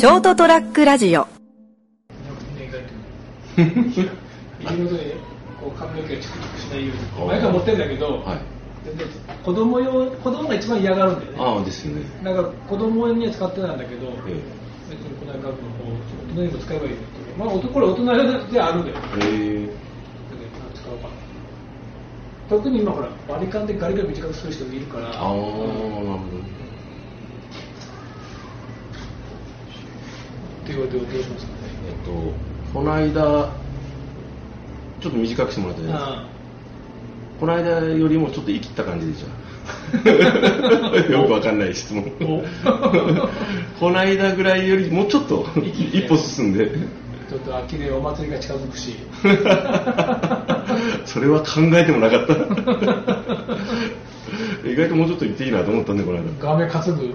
ショートトラックラジオ。髪の毛がチクチクしないように前から持ってるんだけど、はい。全然子供用子供が一番嫌がるんだよね。ああですよね。なんか子供には使ってないんだけど、え別にこの間の方大人にも使えばいいよってまあおとこれ大人用ではあるんだよ。え。えで使おうかな。特に今ほら割り勘でガリガリ短くする人もいるから。ああなるほどって言われてどうしますかね。えっとこの間ちょっと短くしてもらったじゃないですか。あこの間よりもちょっと生きった感じでした。よくわかんない質問。お。この間ぐらいよりもうちょっと一歩進んで。ちょっと秋でお祭りが近づくし。それは考えてもなかった。意外ともうちょっと言っていいなと思ったんでこの間。画面担ぐ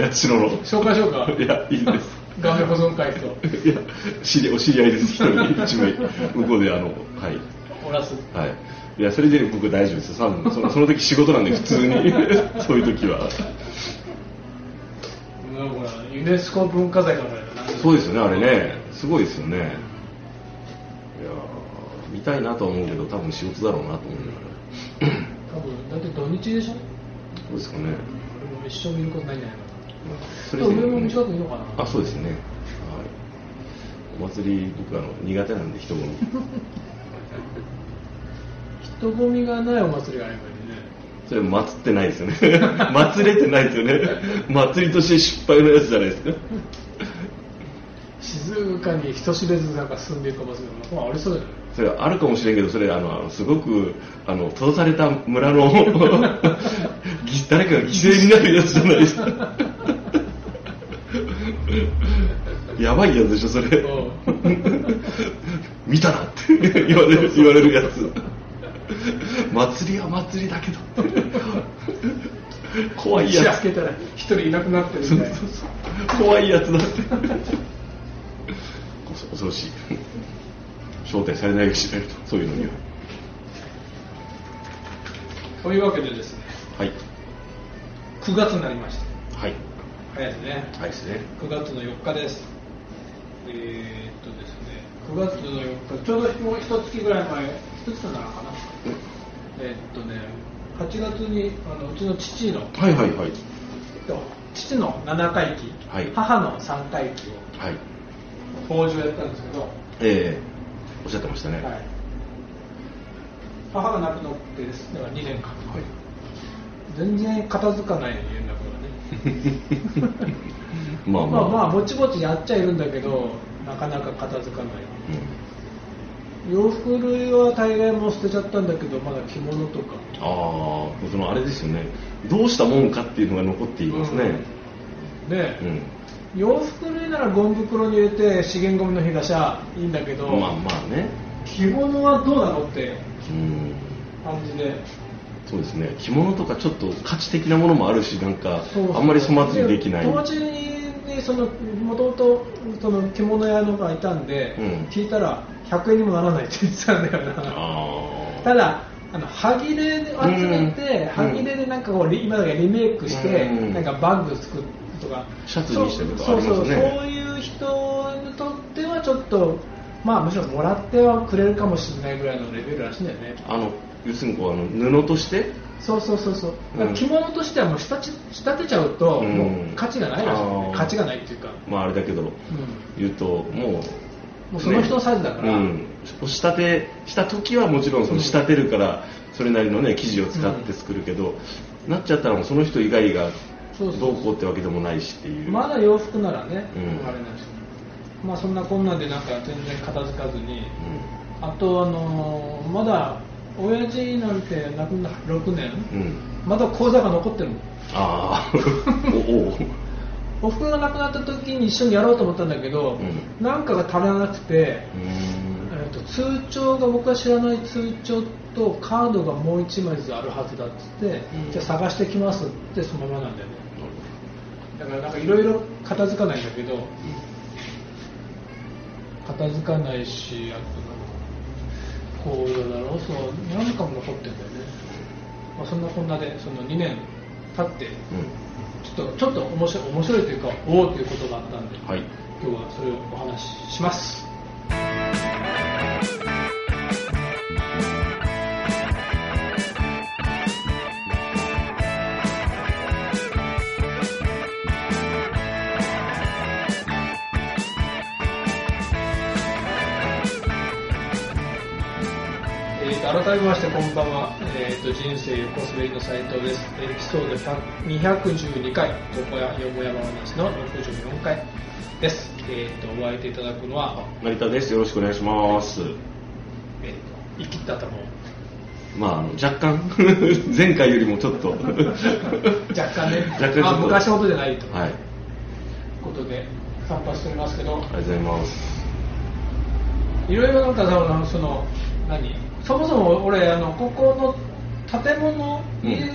八代の。紹介しようか。いやいいです。画面保存会と。いや知りお知り合いです。一人一枚。向こうであのはい。おらす。はい。いやそれで僕大丈夫です。多分そのその時仕事なんで普通に。そういう時は。うんほらユネスコ文化財からそうですよねあれね。すごいですよね。いやー見たいなとは思うけど多分仕事だろうなと思いながら多分だって土日でしょ？そうですかね。俺も一生見ることないんじゃないかそな上も短くいいのかなあそうですね。はい。お祭り僕あの苦手なんで人混み。人混みがないお祭りがあればいいね。それ祭ってないですよね。祭れてないですよね。祭りとして失敗のやつじゃないですか静かに人知れずなんか進んでいくお祭りがまあありそうだよねそれあるかもしれんけどそれあのすごくあの閉ざされた村の ぎ誰かが犠牲になるやつじゃないですかやばいやつでしょそれ。うん。見たなって。言われる言われるやつ。祭りは祭りだけど怖いやつ明けたら一人いなくなってるみたいな。怖いやつだって。恐恐ろしい。招待されないようにしないとそういうのには。というわけでですね。はい。9月になりました。はい。早いですね。はいですね。9月の4日ですえー、っとですね。9月の4日。ちょうどもう一月ぐらい前一月なのかな。えーっとね。8月にあのうちの父のはいはいはい。父の7回忌、はい。母の3回忌をはい。法事をやったんですけど、ええおっしゃってましたね。はい、母が亡くなってですね2年間、はい。全然片付かない連絡がね まあまあ、まあまあぼちぼちやっちゃいるんだけどなかなか片付かない。洋服類は大概もう捨てちゃったんだけどまだ着物とか。ああそのあれですよね。どうしたもんかっていうのが残っていますね。で、うん、洋服類ならゴミ袋に入れて資源ゴミの日出しゃいいんだけど、まあまあね。着物はどうなのってうん。感じで。そうですね。着物とかちょっと価値的なものもあるしなんかあんまり粗末にできない。友達にそのもともとその着物屋のがいたんで、うん。聞いたら100円にもならないって言ってたんだよな。あただあの歯切れで集めて、うん。歯切れでなんかこうリ今だけリメイクして、うん。なんかバッグ作るとか。シャツにしてるとかあそうそうそういう人にとってはちょっとまあむしろもらってはくれるかもしれないぐらいのレベルらしいんだよね。あの要するにこうあの布としてそうそうそうそう、うん。着物としてはもう仕立ち仕立てちゃうと、うん。もう価値がないらしい、あー。価値がないっていうか、まああれだけどうん。言うともうもうその人のサイズだから、うん、仕立てした時はもちろんその仕立てるからそれなりのね生地を使って作るけど、なっちゃったらもうその人以外がそうそうどうこうってわけでもないしっていう。まだ洋服ならね、うん。あれなんですよまあそんなこんなんでなんか全然片付かずに。うあとあのーまだ親父なんて亡くな6年？ん、うん、まだ口座が残ってるの。ああ。おお。おふくろが亡くなった時に一緒にやろうと思ったんだけど、うなんかが足らなくて、えー、と通帳が僕が知らない通帳とカードがもう1枚ずつあるはずだっつって、うん。じゃあ探してきますってそのままなんだよね。だからなんかいろいろ片付かないんだけど。片付かないしあとこうだろうそう何かも残ってんだよね、まあ、そんなこんなでその2年立ってちょっとちょっと面白い面白いというかおおということがあったんで、はい。今日はそれをお話しします改めましてこんばんは、えーと人生横滑りの斉藤です。エピソード100 212回床屋よもやま話の64回です、えー、とお相手いただくのは、成田です。よろしくお願いします。えー、と生きった頭をまああの若干 前回よりもちょっと。若干ね。若干ちょっと。あ昔ほどじゃないと。いうはい。ことで散歩しておりますけど。ありがとうございます。いろいろなんかさその何？そもそも俺あのここの建物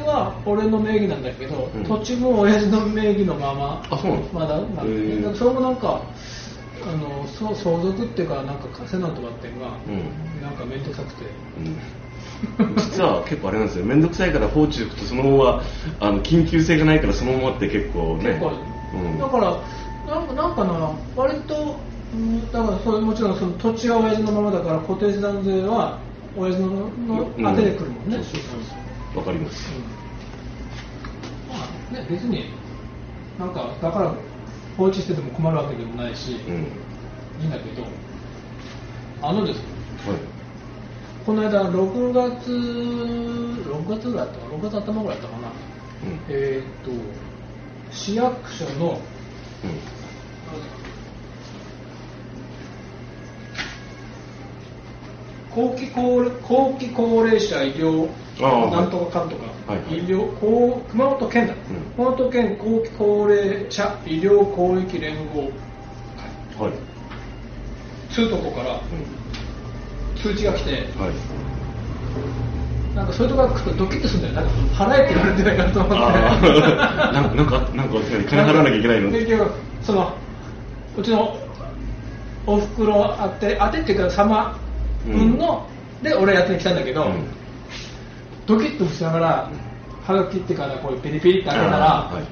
は俺の名義なんだけど、うん。土地も親父の名義のままあそうなんまだなんかへーそれもなんかあのそう相続っていうかなんかせなんとかっていうのが、うん。なんか面倒くさくて。うん。実は結構あれなんですよ。面倒くさいから放置しくとそのままあの緊急性がないからそのままって結構ね。結構、うん。だからなんかなんかな割とうんだからそれもちろんその土地は親父のままだから固定資産税は親父ののうん。当てでくるもんね、そうそうそう。わかります。うん。まあね、別になんかだから放置してても困るわけでもないし、うん。いいんだけどあのですねはい。この間6月6月ぐらいだったかな6月頭ぐらいだったかなうん。えーっと市役所のうん後期高後期高齢者医療なんとかかんとか、はいはい。医療こう熊本県だ、ん。熊本県後期高齢者医療広域連合。会はい。つうとこからうん。通知が来てはい。なんかそういうとこが来るとドキッとするんだよ。なんか払えって言われてないかと思って。なんかなんかなんか金払わなきゃいけないの？結局そのうちのおふくろあてあてっていうか様分の、で俺やってきたんだけど、うん。ドキッとしながらはがきってからこうペリペリって開けたら、はい。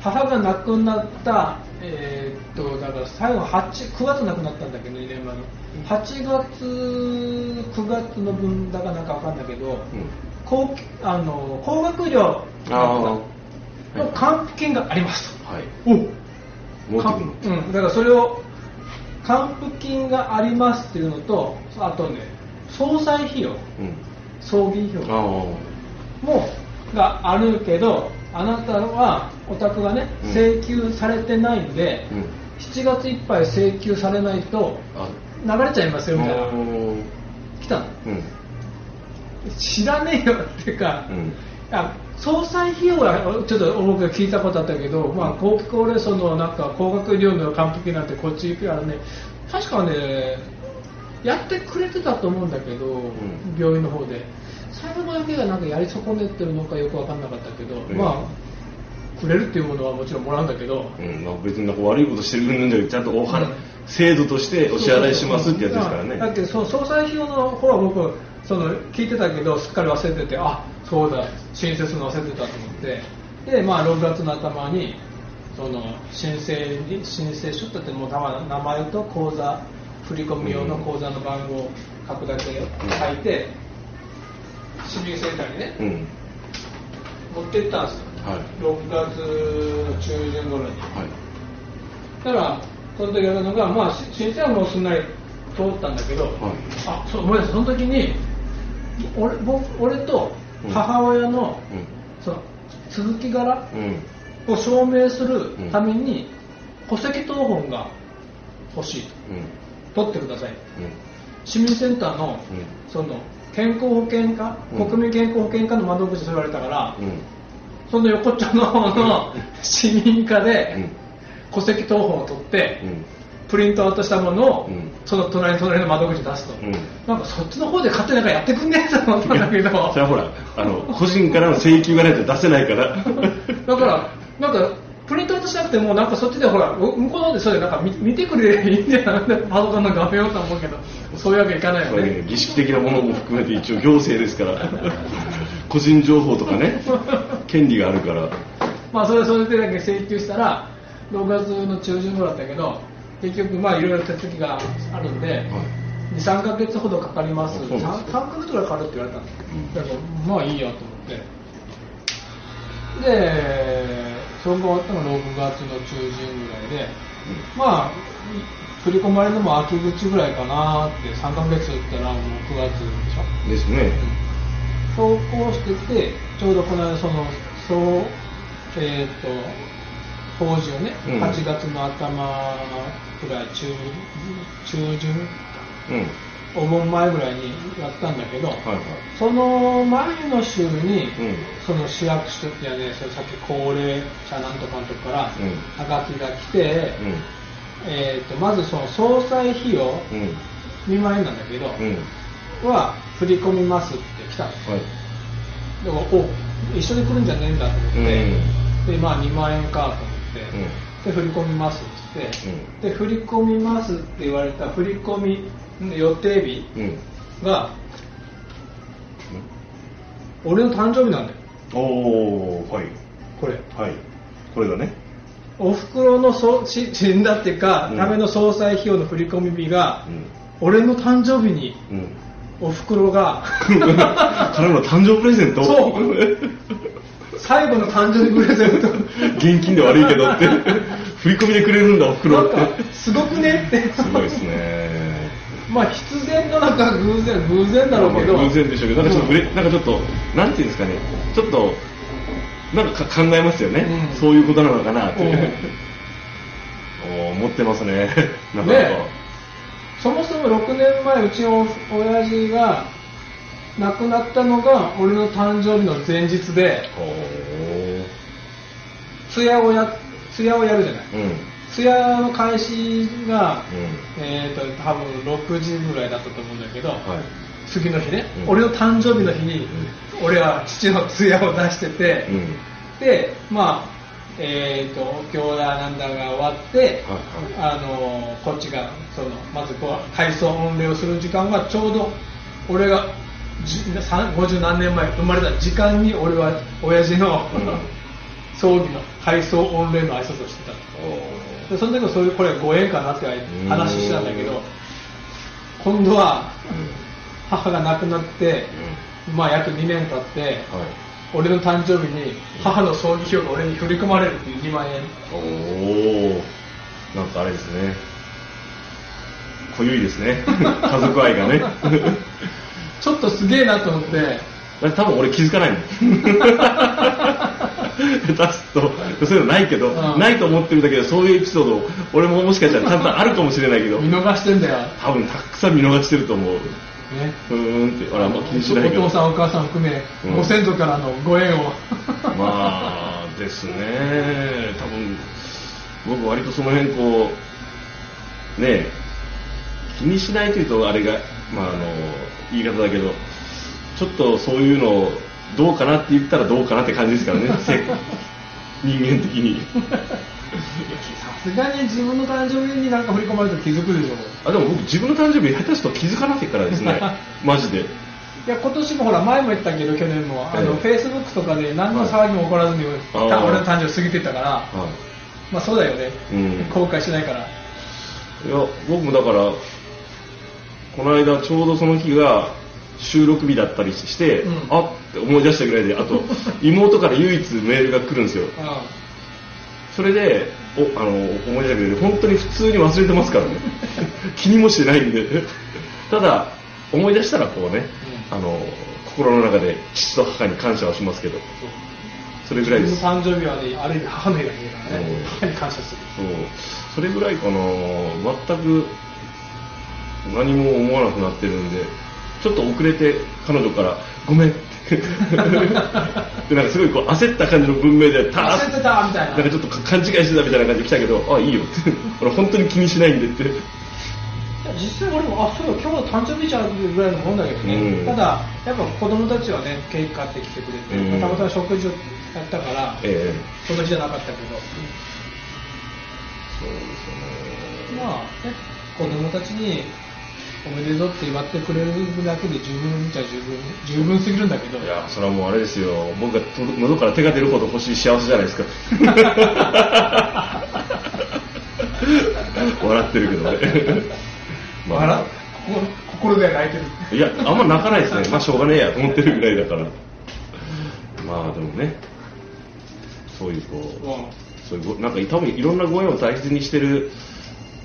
母が亡くなった、えーっとだから最後8 9月亡くなったんだけど2年前の8月9月の分だかなんかわかんないけど、うん。高あの高額料の還付金があります。と、はい。お持ってくのうん、だからそれを還付金がありますっていうのとあとね葬祭費用うん。葬儀費用あもがあるけどあなたはお宅がねうん。請求されてないんで、あうん。7月いっぱい請求されないとあ。流れちゃいますよみたいな。うん来たの。うん。知らねえよっていうか、うんあ総裁費用はちょっと僕が聞いたことあったけど、まあ、後期高齢層のなんか高額医療の還付金なんてこっち行くからね確かねやってくれてたと思うんだけど、ん。病院の方で。最後だけがなんかやり損ねてるのかよく分かんなかったけど、うん。まあくれるっていうものはもちろんもらうんだけど、うん。まあ、別になんか悪いことしてるんじゃなくてちゃんとおうん。制度としてお支払いしますってやつですからね。だけどその総裁費用の方は僕その聞いてたけどすっかり忘れててあそうだ申請するの忘れてたと思って。で、まあ、6月の頭にその申請に申請書ってもう名前と口座振り込み用の口座の番号を書くだけ書いて、市民センターにねうん。持って行ったんですよ。はい。6月中旬頃に。はい。だからその時やったのが、まあ、し申請はもうすんなり通ったんだけど、はい。あそう思い出したその時に俺僕俺と母親の,、うん。その続き柄うん。を証明するために、戸籍謄本が欲しい。とうん。取ってください。うん。市民センターの,、うん。その健康保険課、うん。国民健康保険課の窓口でそう言われたから、うん。その横っちょの方の市民課でうん。戸籍謄本を取って、うんプリントアウトしたものを、うん。その隣隣の窓口に出すと、うん。なんかそっちの方で勝手になんかやってくんねえと思ったんだけど。それはほらあの個人からの請求がないと出せないから。だからなんかプリントアウトしなくてもなんかそっちでほらう向こうの方でそれなんか見見てくれりゃいいんじゃないパソコンの画面をと思うけど。そういうわけいかないよね。ね儀式的なものも含めて一応行政ですから。個人情報とかね権利があるから。まあそれはそれでだけ請求したら6月の中旬頃だったけど結局まあいろいろ手続きがあるんで、23か月ほどかかります。す 3, かヶ月ぐらいかかるって言われたんですうんだからまあいいやと思って。でそれが終わったのが6月の中旬ぐらいでまあ振り込まれるのも秋口ぐらいかなって3ヶ月ったらもう9月でしょ？ですね。そうこうしてて、ちょうどこの間、その、そう、えっ、と、法事をね、うん。8月の頭ぐらい、中、中旬、うんお盆前ぐらいにやったんだけど、はいはい。その前の週に、うん。その市役所ってやね、それさっき高齢者なんとかのとこから、うん。はがきが来て、うん。えっ、と、まずその総裁費用、うん。2万円なんだけど、うん。は振り込みますって来たんですよはい。でもお一緒に来るんじゃねえんだと思って、でまあ2万円かと思って、で振り込みますって言って、で振り込みますって言われた振り込み予定日が俺の誕生日なんだよ。おおはい。これ。はい。これがね。おふくろのそし死んだっていうか、うん。ための総裁費用の振り込み日が、うん。俺の誕生日にうん。おふくろが 彼の誕生日プレゼント？そう 最後の誕生日プレゼント。現金で悪いけどって。振り込みでくれるんだおふくろって。すごくねって。すごいですね。まあ必然のなんか偶然偶然だろうけど、まあ偶然でしょうけど。なんかちょっとぶれ、なんかちょっとなんていうんですかね。ちょっとなんかか考えますよね、うん。そういうことなのかなって、う。ん。おー持ってますね。なかなか、ねそもそも6年前うちの親父が亡くなったのが俺の誕生日の前日で通夜をやをやるじゃない。うん。通夜の開始が、うん。えー、と多分6時ぐらいだったと思うんだけど、はい。次の日ね、うん。俺の誕生日の日に、俺は父の通夜を出してて、うん。でまあえー、とお経だなんだが終わって、はい。あのこっちがそのまずこう回想御礼をする時間がちょうど俺が50何年前生まれた時間に俺は親父の、うん葬儀の回想御礼の挨拶をしてた。おでその時はそういうこれご縁かなって話してたんだけど今度は母が亡くなって、まあ約2年経って、ーはい。俺の誕生日に母の葬儀費用が俺に振り込まれるっていう2万円。おおなんかあれですね。濃ゆいですね。家族愛がね ちょっとすげえなと思って。多分俺気づかないもん。下手すと。そういうのないけど、うん。ないと思ってるだけどそういうエピソード俺ももしかしたらちゃんとあるかもしれないけど。見逃してんだよ、ね、多分たくさん見逃してると思う。うーんって俺はあんま気にしないけど。お父さんお母さん含め、うん。ご先祖からのご縁を。まあですね。多分僕割とその辺こうね気にしないというとあれが、まあ、あの言い方だけどちょっとそういうのをどうかなって言ったらどうかなって感じですからね せ人間的に。さすがに自分の誕生日になんか振り込まれたら気づくでしょあでも僕自分の誕生日下手すると気づかなきゃからですね マジで。いや今年もほら前も言ったけど去年もあの、ええ。フェイスブックとかで何の騒ぎも起こらずに、あー俺の誕生日過ぎてったからはまあそうだよね、うん。後悔しないから。いいや僕もだからこの間ちょうどその日が収録日だったりして、うん。あって思い出したぐらいであと 妹から唯一メールが来るんですよ。あそれでおあの思い出したけど本当に普通に忘れてますからね。気にもしてないんで。ただ思い出したらこうね、うん。あの心の中で父と母に感謝はしますけど。それぐらいです。誕生日はねある意味母の日がいいからね。う。ん母に感謝する。そう。それぐらいかな全く何も思わなくなってるんでちょっと遅れて彼女から「ごめん」ってでなんかすごいこう焦った感じの文明でター焦ってたみたいな。なんかちょっと勘違いしてたみたいな感じで来たけど「あいいよ」って俺本当に気にしないんでって。実際俺もあそうだ今日は誕生日じゃんぐらいのもんだけどね、うん。ただやっぱ子供たちはねケーキ買ってきてくれて、うん。たまたま食事をやったから、ええ。その日じゃなかったけど、そうですよね。まあね子供たちにおめでとうって祝ってくれるだけで十分じゃ十分十分すぎるんだけど。いやそれはもうあれですよ。僕がと喉から手が出るほど欲しい幸せじゃないですか。笑ってるけどね、まあ。笑心心で泣いてる。いやあんま泣かないですね。まあしょうがねえやと思ってるぐらいだから。まあでもね。そういうこう、うん。そういうごなんか多分いろんなご縁を大切にしてる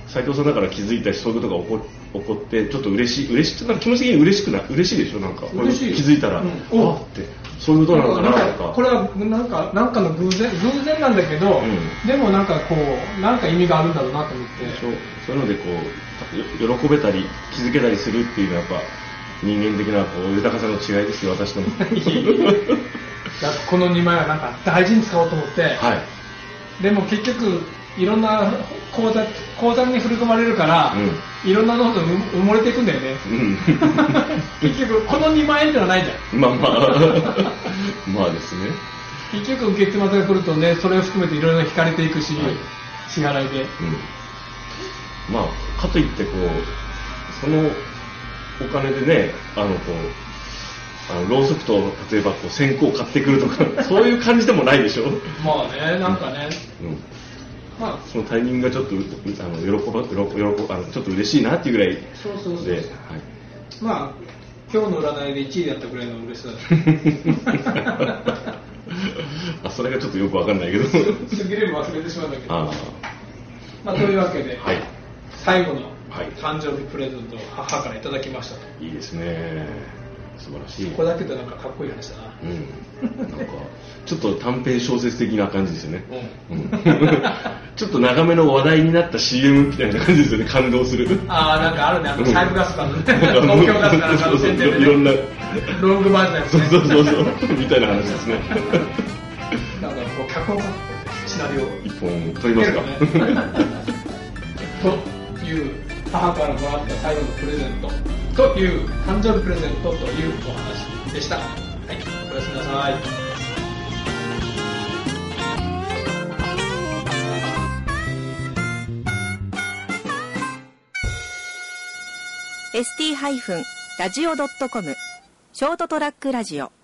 斉藤さんだから気づいたしそういうことが起こ起こってちょっと嬉しい嬉しいなんか気持ち的に嬉しくない嬉しいでしょ？なんか嬉しい。気づいたら、うん。あって。そういうことなのかなとかこれはなんかなんかの偶然偶然なんだけど、うん。でもなんかこうなんか意味があるんだろうなと思って。でしょそういうのでこうよ喜べたり気づけたりするっていうのはやっぱ人間的なこう豊かさの違いですよ私とのだからこの2枚はなんか大事に使おうと思って、は いでも結局いろんな口座口座に振り込まれるから、いろんなのが埋もれていくんだよね。うん。結局この2万円ってのはないじゃん。まあまあ。まあですね。結局月末が来るとねそれを含めていろいろ引かれていくし、はい。支払いで。うん。まあかといってこうそのお金でねあのこうあのろうそくと例えばこう線香を買ってくるとかそういう感じでもないでしょ、うん、まあねなんかね、まあそのタイミングがちょっとうあの喜ば喜喜あのちょっと嬉しいなっていうぐらい。そうそうそうで、はい、まあ今日の占いで1位だったぐらいの嬉しさだ あそれがちょっとよくわかんないけど。すぎれば忘れてしまうんだけど。あまあ、というわけで、はい。最後のはい。誕生日プレゼントを母からいただきましたいいですね素晴らしい。これだけでなんかかっこいい話だな。うん、なんかちょっと短編小説的な感じですよね、ううん。ちょっと長めの話題になった CM みたいな感じですよね。感動するああなんかあるね。あのうん。サイブガスかのね。東京ガスかなんかの宣伝で、ね、いろんな。ロングバージョンそうのやつね。そうそうそうみたいな話ですね。なんかこう脚本家シナリオ。を一本取りますか、という母からもらった最後のプレゼントという誕生日プレゼントというお話でした。はいおやすみなさい。ー ST-radio.com ショートトラックラジオ。